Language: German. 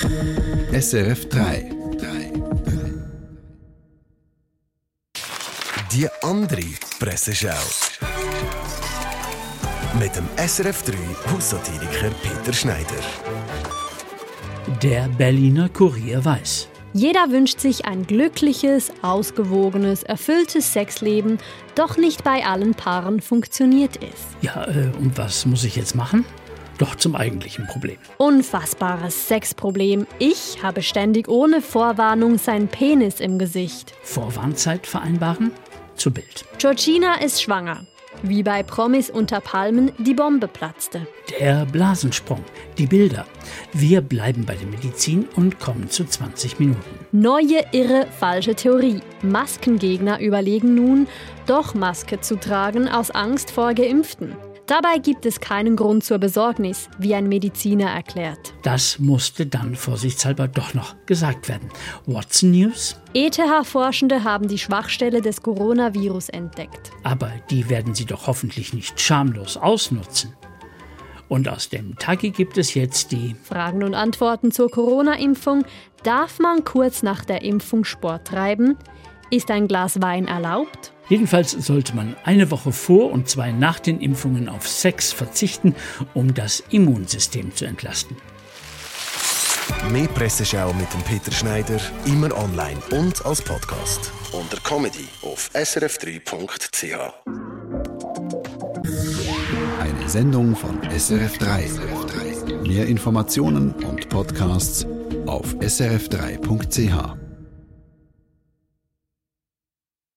SRF 3. Die andere Presseschau. Mit dem SRF 3 Haussatiriker Peter Schneider. Der Berliner Kurier weiß. Jeder wünscht sich ein glückliches, ausgewogenes, erfülltes Sexleben, doch nicht bei allen Paaren funktioniert es. Ja, äh, und was muss ich jetzt machen? Doch zum eigentlichen Problem. Unfassbares Sexproblem. Ich habe ständig ohne Vorwarnung seinen Penis im Gesicht. Vorwarnzeit vereinbaren? Zu Bild. Georgina ist schwanger. Wie bei Promis unter Palmen die Bombe platzte. Der Blasensprung. Die Bilder. Wir bleiben bei der Medizin und kommen zu 20 Minuten. Neue, irre, falsche Theorie. Maskengegner überlegen nun, doch Maske zu tragen aus Angst vor Geimpften. Dabei gibt es keinen Grund zur Besorgnis, wie ein Mediziner erklärt. Das musste dann vorsichtshalber doch noch gesagt werden. What's News? ETH-Forschende haben die Schwachstelle des Coronavirus entdeckt. Aber die werden sie doch hoffentlich nicht schamlos ausnutzen. Und aus dem Tagi gibt es jetzt die Fragen und Antworten zur Corona-Impfung. Darf man kurz nach der Impfung Sport treiben? Ist ein Glas Wein erlaubt? Jedenfalls sollte man eine Woche vor und zwei nach den Impfungen auf Sex verzichten, um das Immunsystem zu entlasten. Mehr Presseschau mit dem Peter Schneider, immer online und als Podcast. Unter Comedy auf srf3.ch. Eine Sendung von SRF 3. Mehr Informationen und Podcasts auf srf3.ch.